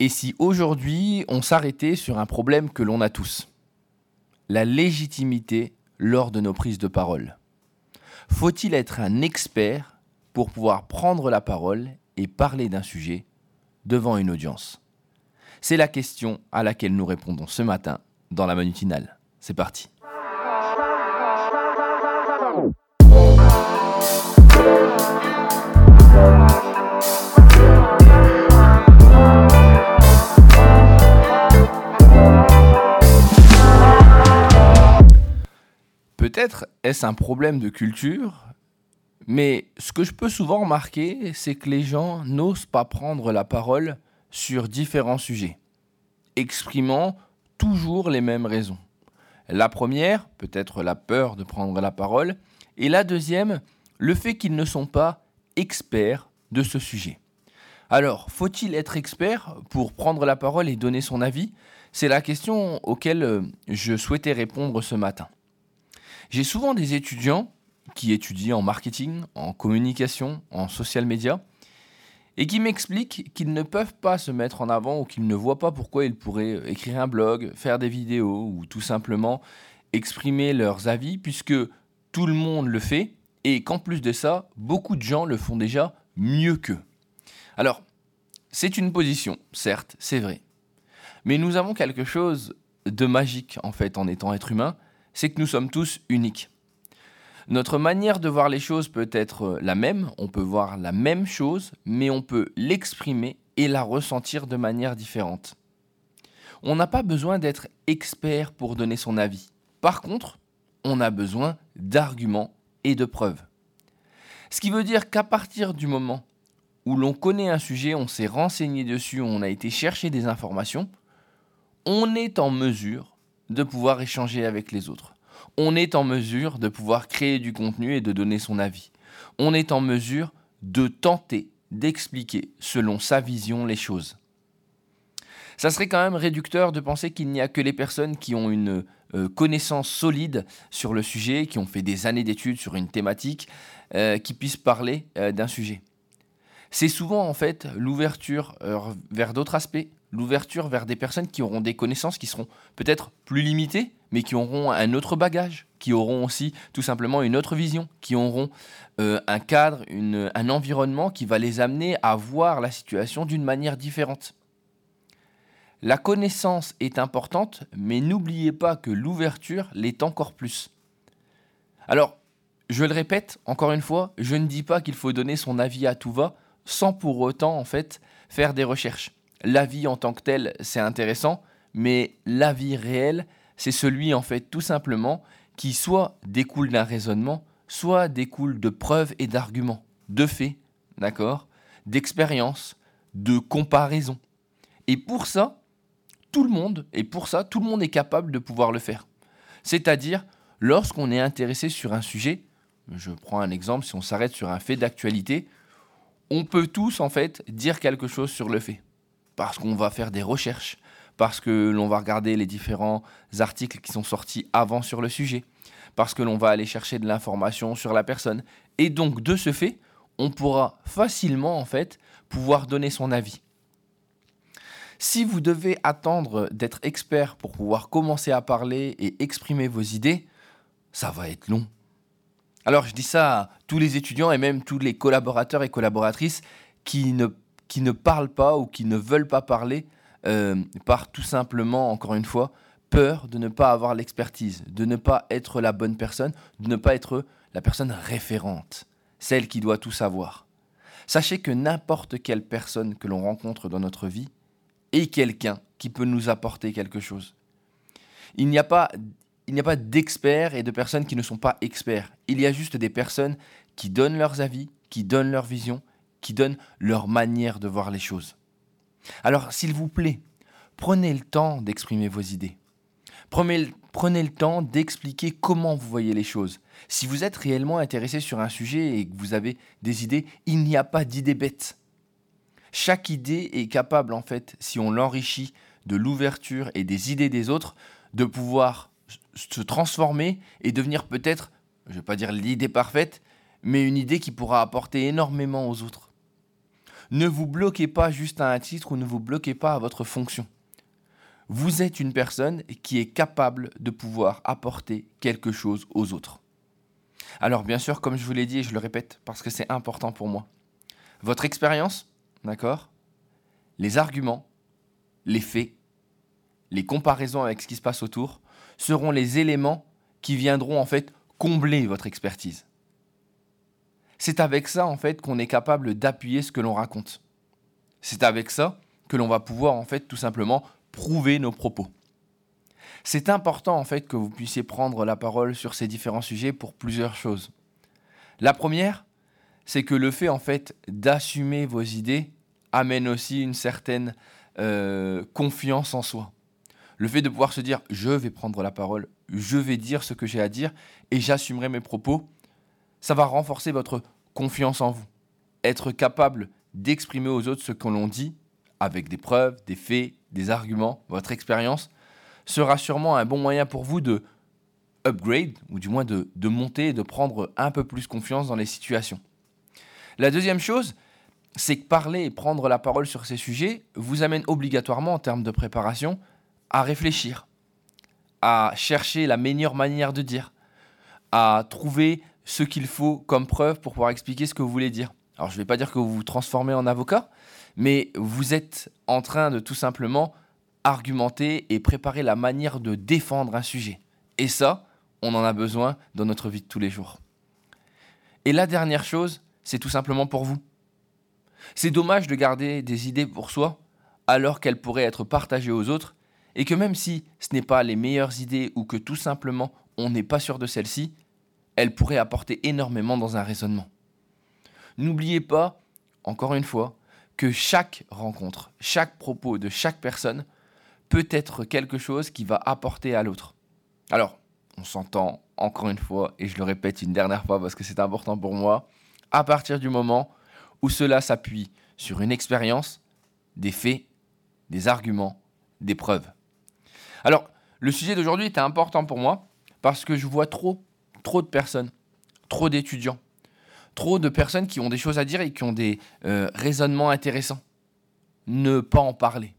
Et si aujourd'hui on s'arrêtait sur un problème que l'on a tous? La légitimité lors de nos prises de parole. Faut-il être un expert pour pouvoir prendre la parole et parler d'un sujet devant une audience? C'est la question à laquelle nous répondons ce matin dans la manutinale. C'est parti. Est-ce un problème de culture, mais ce que je peux souvent remarquer, c'est que les gens n'osent pas prendre la parole sur différents sujets, exprimant toujours les mêmes raisons. La première, peut-être la peur de prendre la parole, et la deuxième, le fait qu'ils ne sont pas experts de ce sujet. Alors, faut-il être expert pour prendre la parole et donner son avis? C'est la question auquel euh, je souhaitais répondre ce matin. J'ai souvent des étudiants qui étudient en marketing, en communication, en social media, et qui m'expliquent qu'ils ne peuvent pas se mettre en avant ou qu'ils ne voient pas pourquoi ils pourraient écrire un blog, faire des vidéos ou tout simplement exprimer leurs avis puisque tout le monde le fait et qu'en plus de ça, beaucoup de gens le font déjà mieux qu'eux. Alors, c'est une position, certes, c'est vrai. Mais nous avons quelque chose de magique en fait en étant être humain, c'est que nous sommes tous uniques. Notre manière de voir les choses peut être la même, on peut voir la même chose, mais on peut l'exprimer et la ressentir de manière différente. On n'a pas besoin d'être expert pour donner son avis. Par contre, on a besoin d'arguments et de preuves. Ce qui veut dire qu'à partir du moment où l'on connaît un sujet, on s'est renseigné dessus, on a été chercher des informations, on est en mesure de pouvoir échanger avec les autres. On est en mesure de pouvoir créer du contenu et de donner son avis. On est en mesure de tenter d'expliquer selon sa vision les choses. Ça serait quand même réducteur de penser qu'il n'y a que les personnes qui ont une euh, connaissance solide sur le sujet, qui ont fait des années d'études sur une thématique, euh, qui puissent parler euh, d'un sujet. C'est souvent en fait l'ouverture vers d'autres aspects, l'ouverture vers des personnes qui auront des connaissances qui seront peut-être plus limitées, mais qui auront un autre bagage, qui auront aussi tout simplement une autre vision, qui auront euh, un cadre, un environnement qui va les amener à voir la situation d'une manière différente. La connaissance est importante, mais n'oubliez pas que l'ouverture l'est encore plus. Alors, je le répète encore une fois, je ne dis pas qu'il faut donner son avis à tout va, sans pour autant en fait faire des recherches la vie en tant que telle, c'est intéressant, mais la vie réelle, c'est celui en fait tout simplement qui soit découle d'un raisonnement, soit découle de preuves et d'arguments, de faits, d'accord, d'expériences, de comparaisons. Et pour ça, tout le monde, et pour ça, tout le monde est capable de pouvoir le faire. C'est-à-dire, lorsqu'on est intéressé sur un sujet, je prends un exemple, si on s'arrête sur un fait d'actualité, on peut tous en fait dire quelque chose sur le fait parce qu'on va faire des recherches, parce que l'on va regarder les différents articles qui sont sortis avant sur le sujet, parce que l'on va aller chercher de l'information sur la personne. Et donc, de ce fait, on pourra facilement, en fait, pouvoir donner son avis. Si vous devez attendre d'être expert pour pouvoir commencer à parler et exprimer vos idées, ça va être long. Alors je dis ça à tous les étudiants et même tous les collaborateurs et collaboratrices qui ne qui ne parlent pas ou qui ne veulent pas parler euh, par tout simplement, encore une fois, peur de ne pas avoir l'expertise, de ne pas être la bonne personne, de ne pas être la personne référente, celle qui doit tout savoir. Sachez que n'importe quelle personne que l'on rencontre dans notre vie est quelqu'un qui peut nous apporter quelque chose. Il n'y a pas, il n'y a pas d'experts et de personnes qui ne sont pas experts. Il y a juste des personnes qui donnent leurs avis, qui donnent leur vision qui donnent leur manière de voir les choses. Alors, s'il vous plaît, prenez le temps d'exprimer vos idées. Prenez, le temps d'expliquer comment vous voyez les choses. Si vous êtes réellement intéressé sur un sujet et que vous avez des idées, il n'y a pas d'idées bêtes. Chaque idée est capable, en fait, si on l'enrichit de l'ouverture et des idées des autres, de pouvoir se transformer et devenir peut-être, je ne vais pas dire l'idée parfaite, mais une idée qui pourra apporter énormément aux autres. Ne vous bloquez pas juste à un titre ou ne vous bloquez pas à votre fonction. Vous êtes une personne qui est capable de pouvoir apporter quelque chose aux autres. Alors bien sûr, comme je vous l'ai dit et je le répète parce que c'est important pour moi, votre expérience, d'accord Les arguments, les faits, les comparaisons avec ce qui se passe autour seront les éléments qui viendront en fait combler votre expertise. C'est avec ça en fait qu'on est capable d'appuyer ce que l'on raconte. C'est avec ça que l'on va pouvoir en fait tout simplement prouver nos propos. C'est important en fait que vous puissiez prendre la parole sur ces différents sujets pour plusieurs choses. La première, c'est que le fait en fait d'assumer vos idées amène aussi une certaine euh, confiance en soi. Le fait de pouvoir se dire je vais prendre la parole, je vais dire ce que j'ai à dire et j'assumerai mes propos, ça va renforcer votre confiance en vous. Être capable d'exprimer aux autres ce que l'on dit avec des preuves, des faits, des arguments, votre expérience, sera sûrement un bon moyen pour vous de upgrade, ou du moins de, de monter et de prendre un peu plus confiance dans les situations. La deuxième chose, c'est que parler et prendre la parole sur ces sujets vous amène obligatoirement, en termes de préparation, à réfléchir, à chercher la meilleure manière de dire, à trouver ce qu'il faut comme preuve pour pouvoir expliquer ce que vous voulez dire. Alors je ne vais pas dire que vous vous transformez en avocat, mais vous êtes en train de tout simplement argumenter et préparer la manière de défendre un sujet. Et ça, on en a besoin dans notre vie de tous les jours. Et la dernière chose, c'est tout simplement pour vous. C'est dommage de garder des idées pour soi alors qu'elles pourraient être partagées aux autres et que même si ce n'est pas les meilleures idées ou que tout simplement on n'est pas sûr de celles-ci, elles pourraient apporter énormément dans un raisonnement. N'oubliez pas, encore une fois, que chaque rencontre, chaque propos de chaque personne peut être quelque chose qui va apporter à l'autre. Alors, on s'entend encore une fois, et je le répète une dernière fois parce que c'est important pour moi, à partir du moment où cela s'appuie sur une expérience, des faits, des arguments, des preuves. Alors, le sujet d'aujourd'hui était important pour moi parce que je vois trop, trop de personnes, trop d'étudiants, trop de personnes qui ont des choses à dire et qui ont des euh, raisonnements intéressants. Ne pas en parler.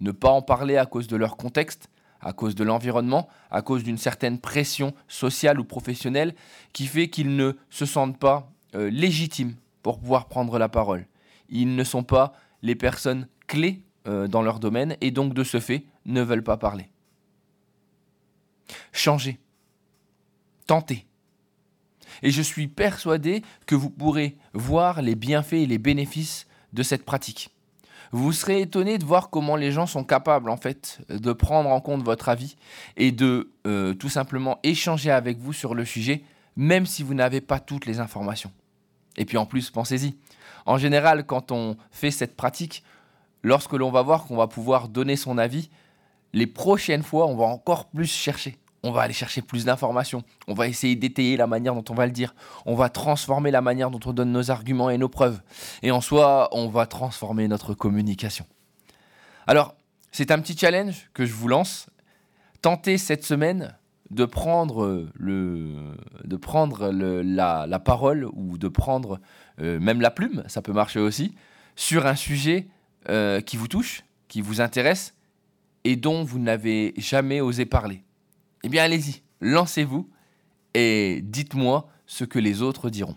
Ne pas en parler à cause de leur contexte, à cause de l'environnement, à cause d'une certaine pression sociale ou professionnelle qui fait qu'ils ne se sentent pas euh, légitimes pour pouvoir prendre la parole. Ils ne sont pas les personnes clés euh, dans leur domaine et donc de ce fait ne veulent pas parler. Changez. Tentez. Et je suis persuadé que vous pourrez voir les bienfaits et les bénéfices de cette pratique. Vous serez étonné de voir comment les gens sont capables en fait de prendre en compte votre avis et de euh, tout simplement échanger avec vous sur le sujet, même si vous n'avez pas toutes les informations. Et puis en plus, pensez-y. En général, quand on fait cette pratique, lorsque l'on va voir qu'on va pouvoir donner son avis, les prochaines fois, on va encore plus chercher on va aller chercher plus d'informations, on va essayer d'étayer la manière dont on va le dire, on va transformer la manière dont on donne nos arguments et nos preuves, et en soi, on va transformer notre communication. Alors, c'est un petit challenge que je vous lance. Tentez cette semaine de prendre, la, parole ou de prendre euh, même la plume, ça peut marcher aussi, sur un sujet euh, qui vous touche, qui vous intéresse et dont vous n'avez jamais osé parler. Eh bien, allez-y, lancez-vous et dites-moi ce que les autres diront.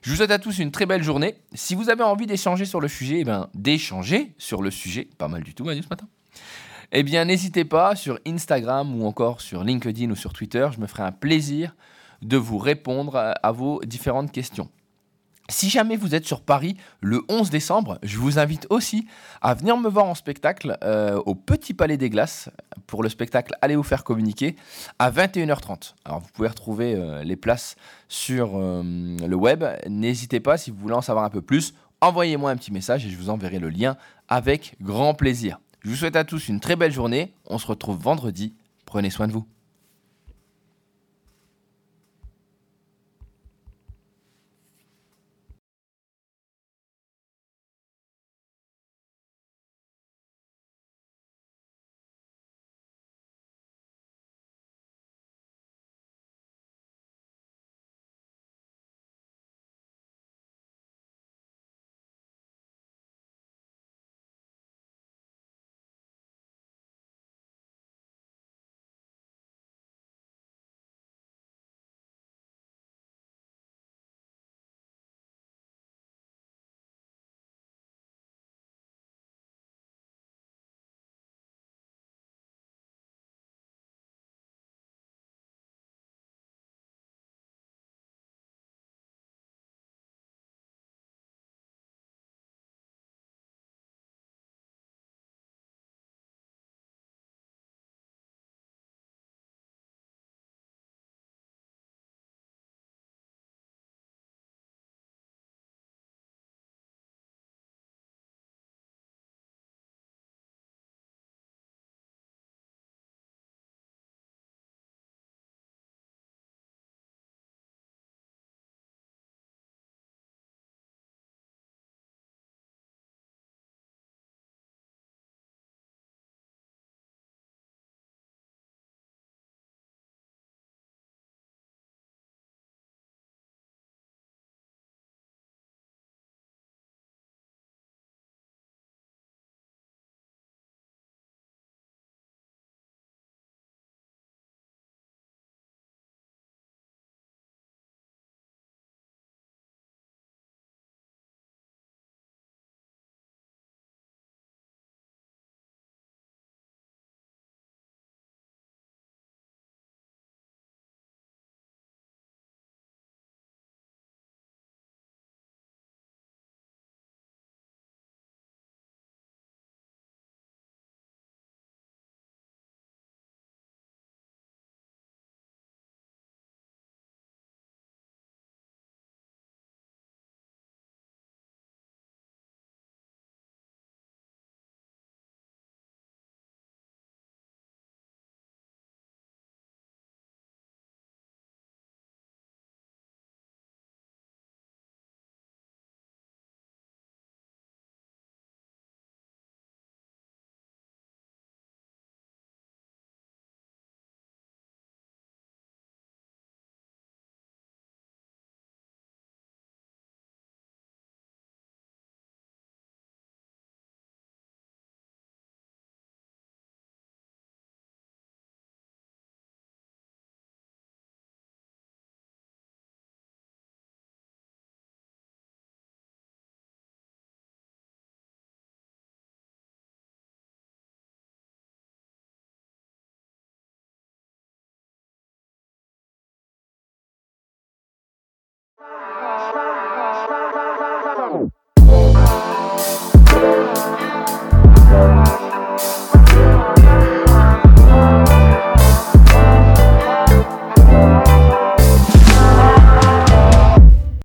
Je vous souhaite à tous une très belle journée. Si vous avez envie d'échanger sur le sujet, eh bien, d'échanger sur le sujet, pas mal du tout, Manu, ce matin. Eh bien, n'hésitez pas sur Instagram ou encore sur LinkedIn ou sur Twitter. Je me ferai un plaisir de vous répondre à vos différentes questions. Si jamais vous êtes sur Paris le 11 décembre, je vous invite aussi à venir me voir en spectacle euh, au Petit Palais des Glaces pour le spectacle Allez vous faire communiquer à 21h30. Alors vous pouvez retrouver euh, les places sur euh, le web. N'hésitez pas si vous voulez en savoir un peu plus, envoyez-moi un petit message et je vous enverrai le lien avec grand plaisir. Je vous souhaite à tous une très belle journée. On se retrouve vendredi. Prenez soin de vous.